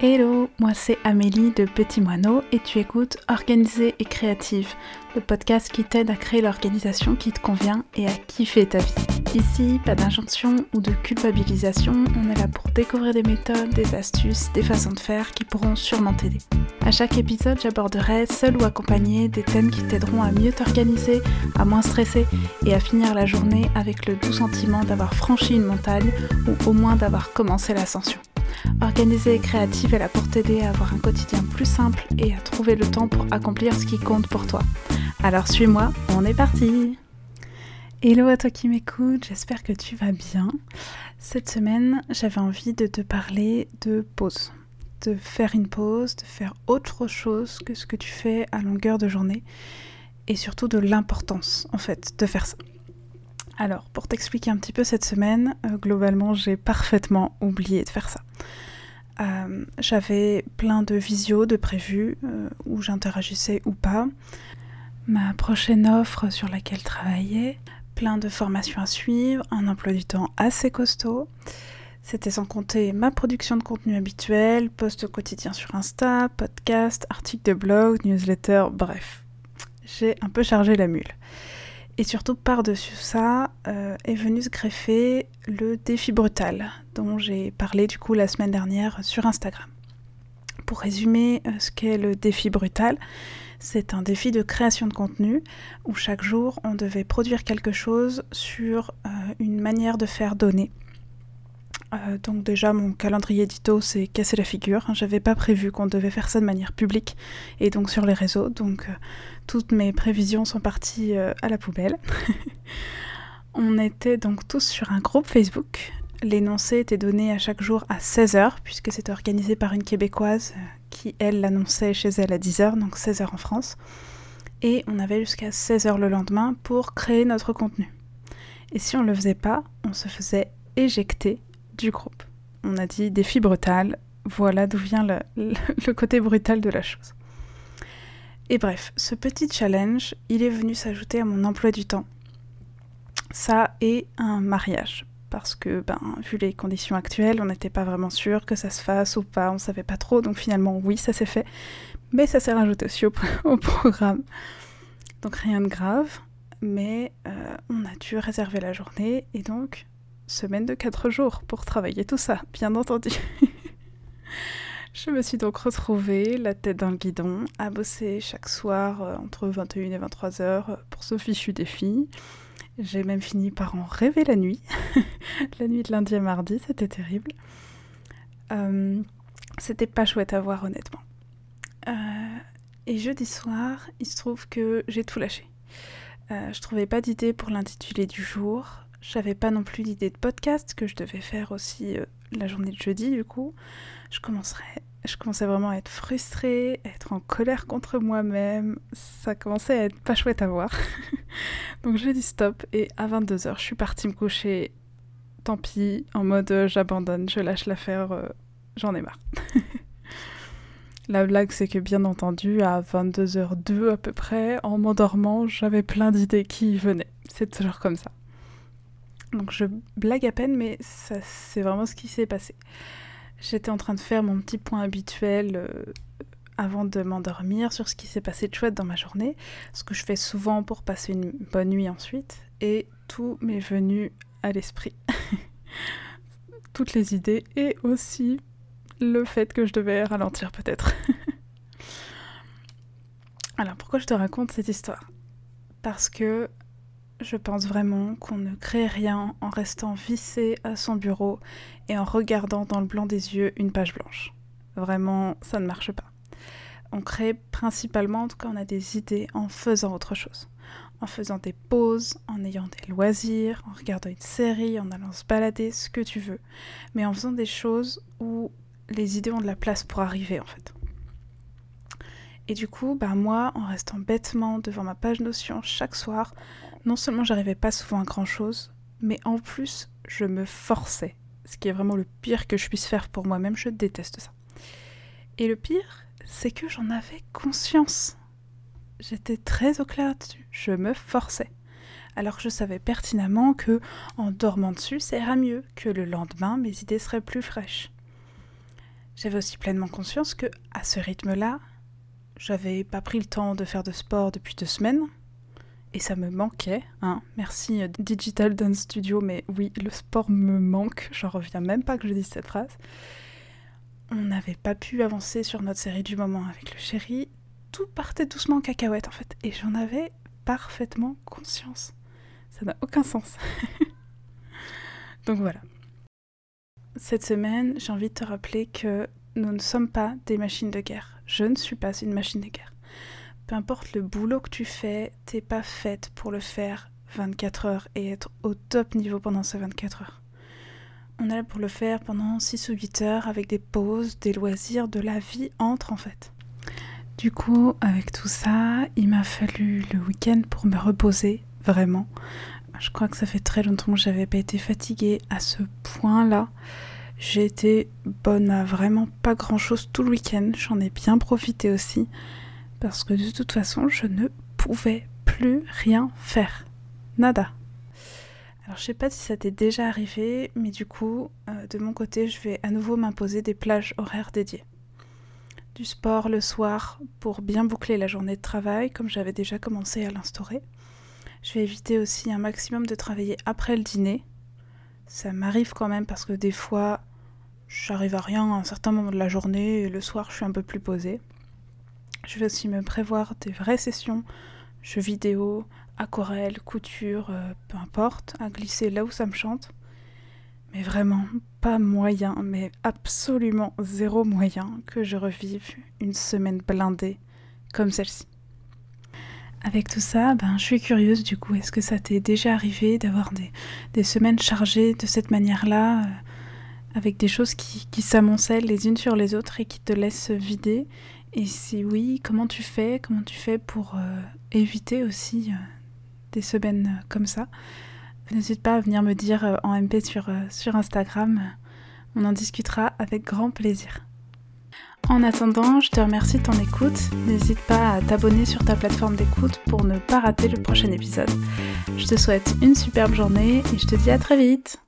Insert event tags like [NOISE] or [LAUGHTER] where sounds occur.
Hello, moi c'est Amélie de Petit Moineau et tu écoutes Organisée et Créative, le podcast qui t'aide à créer l'organisation qui te convient et à kiffer ta vie. Ici, pas d'injonction ou de culpabilisation, on est là pour découvrir des méthodes, des astuces, des façons de faire qui pourront sûrement t'aider. À chaque épisode, j'aborderai, seul ou accompagné, des thèmes qui t'aideront à mieux t'organiser, à moins stresser et à finir la journée avec le doux sentiment d'avoir franchi une montagne ou au moins d'avoir commencé l'ascension. Organisée et créative, elle a pour t'aider à avoir un quotidien plus simple et à trouver le temps pour accomplir ce qui compte pour toi. Alors suis-moi, on est parti Hello à toi qui m'écoute, j'espère que tu vas bien. Cette semaine, j'avais envie de te parler de pause. De faire une pause, de faire autre chose que ce que tu fais à longueur de journée. Et surtout de l'importance, en fait, de faire ça. Alors, pour t'expliquer un petit peu cette semaine, euh, globalement, j'ai parfaitement oublié de faire ça. Euh, j'avais plein de visios de prévus euh, où j'interagissais ou pas. Ma prochaine offre sur laquelle travailler, plein de formations à suivre, un emploi du temps assez costaud. C'était sans compter ma production de contenu habituel, post quotidien sur Insta, podcast, articles de blog, newsletter, bref. J'ai un peu chargé la mule. Et surtout, par-dessus ça, euh, est venu se greffer le défi brutal, dont j'ai parlé du coup la semaine dernière sur Instagram. Pour résumer euh, ce qu'est le défi brutal, c'est un défi de création de contenu où chaque jour on devait produire quelque chose sur euh, une manière de faire donner euh, donc déjà mon calendrier édito s'est cassé la figure. J'avais pas prévu qu'on devait faire ça de manière publique et donc sur les réseaux. Donc euh, toutes mes prévisions sont parties euh, à la poubelle. [LAUGHS] On était donc tous sur un groupe Facebook. L'énoncé était donné à chaque jour à 16h puisque c'était organisé par une québécoise qui elle l'annonçait chez elle à 10h donc 16h en France. Et on avait jusqu'à 16h le lendemain pour créer notre contenu. Et si on le faisait pas, on se faisait éjecter du groupe. On a dit défi brutal, voilà d'où vient le, côté brutal de la chose. Et bref, ce petit challenge, il est venu s'ajouter à mon emploi du temps. Ça et un mariage. Parce que, ben, vu les conditions actuelles, on n'était pas vraiment sûr que ça se fasse ou pas, on savait pas trop, donc finalement, oui, ça s'est fait. Mais ça s'est rajouté aussi au, [LAUGHS] programme. Donc rien de grave, mais euh, on a dû réserver la journée, et donc semaine de 4 jours pour travailler tout ça, bien entendu. [LAUGHS] je me suis donc retrouvée, la tête dans le guidon, à bosser chaque soir euh, entre 21 et 23 heures euh, pour ce fichu défi. J'ai même fini par en rêver la nuit. [LAUGHS] la nuit de lundi à mardi, c'était terrible. Euh, c'était pas chouette à voir, honnêtement. et jeudi soir, il se trouve que j'ai tout lâché. je trouvais pas d'idée pour l'intitulé du jour. J'avais pas non plus d'idée de podcast que je devais faire aussi euh, la journée de jeudi du coup. Je commençais vraiment à être frustrée, à être en colère contre moi-même. Ça commençait à être pas chouette à voir. [LAUGHS] Donc j'ai dit stop et à 22h je suis partie me coucher. Tant pis, en mode euh, j'abandonne, je lâche l'affaire, euh, j'en ai marre. [LAUGHS] La blague, c'est que bien entendu, à 22h02 à peu près, en m'endormant, j'avais plein d'idées qui venaient. C'est toujours comme ça. Donc je blague à peine, mais c'est vraiment ce qui s'est passé. J'étais en train de faire mon petit point habituel euh, avant de m'endormir sur ce qui s'est passé de chouette dans ma journée, ce que je fais souvent pour passer une bonne nuit ensuite, et tout m'est venu à l'esprit. [LAUGHS] Toutes les idées et aussi le fait que je devais ralentir peut-être. [LAUGHS] Alors pourquoi je te raconte cette histoire? Parce que je pense vraiment qu'on ne crée rien en restant vissé à son bureau et en regardant dans le blanc des yeux une page blanche. Vraiment, ça ne marche pas. On crée principalement, cas, on a des idées en faisant autre chose. En faisant des pauses, en ayant des loisirs, en regardant une série, en allant se balader, ce que tu veux. Mais en faisant des choses où les idées ont de la place pour arriver, en fait. Et du coup, bah moi, en restant bêtement devant ma page Notion chaque soir, non seulement j'arrivais pas souvent à grand chose, mais en plus je me forçais. Ce qui est vraiment le pire que je puisse faire pour moi-même, je déteste ça. Et le pire, c'est que j'en avais conscience. J'étais très au clair dessus, je me forçais. Alors je savais pertinemment que, en dormant dessus, ça ira mieux, que le lendemain, mes idées seraient plus fraîches. J'avais aussi pleinement conscience que, à ce rythme-là, j'avais pas pris le temps de faire de sport depuis deux semaines. Et ça me manquait. Hein. Merci euh, Digital Dance Studio, mais oui, le sport me manque. J'en reviens même pas que je dise cette phrase. On n'avait pas pu avancer sur notre série du moment avec le chéri. Tout partait doucement en cacahuète en fait. Et j'en avais parfaitement conscience. Ça n'a aucun sens. [LAUGHS] Donc voilà. Cette semaine, j'ai envie de te rappeler que nous ne sommes pas des machines de guerre. Je ne suis pas une machine de guerre. Peu importe le boulot que tu fais, t'es pas faite pour le faire 24 heures et être au top niveau pendant ces 24 heures. On est là pour le faire pendant 6 ou 8 heures avec des pauses, des loisirs, de la vie entre en fait. Du coup, avec tout ça, il m'a fallu le week-end pour me reposer, vraiment. Je crois que ça fait très longtemps que j'avais pas été fatiguée à ce point-là. J'ai été bonne à vraiment pas grand-chose tout le week-end. J'en ai bien profité aussi. Parce que de toute façon, je ne pouvais plus rien faire. Nada. Alors je sais pas si ça t'est déjà arrivé, mais du coup, euh, de mon côté, je vais à nouveau m'imposer des plages horaires dédiées. Du sport le soir pour bien boucler la journée de travail, comme j'avais déjà commencé à l'instaurer. Je vais éviter aussi un maximum de travailler après le dîner. Ça m'arrive quand même parce que des fois, j'arrive à rien à un certain moment de la journée et le soir, je suis un peu plus posée. Je vais aussi me prévoir des vraies sessions, jeux vidéo, aquarelle, couture, euh, peu importe, à glisser là où ça me chante. Mais vraiment, pas moyen, mais absolument zéro moyen que je revive une semaine blindée comme celle-ci. Avec tout ça, ben, je suis curieuse du coup, est-ce que ça t'est déjà arrivé d'avoir des, semaines chargées de cette manière-là, euh, avec des choses qui, s'amoncellent les unes sur les autres et qui te laissent vider Et si oui, comment tu fais Comment tu fais pour euh, éviter aussi euh, des semaines comme ça N'hésite pas à venir me dire en MP sur, sur Instagram, on en discutera avec grand plaisir. En attendant, je te remercie de ton écoute. N'hésite pas à t'abonner sur ta plateforme d'écoute pour ne pas rater le prochain épisode. Je te souhaite une superbe journée et je te dis à très vite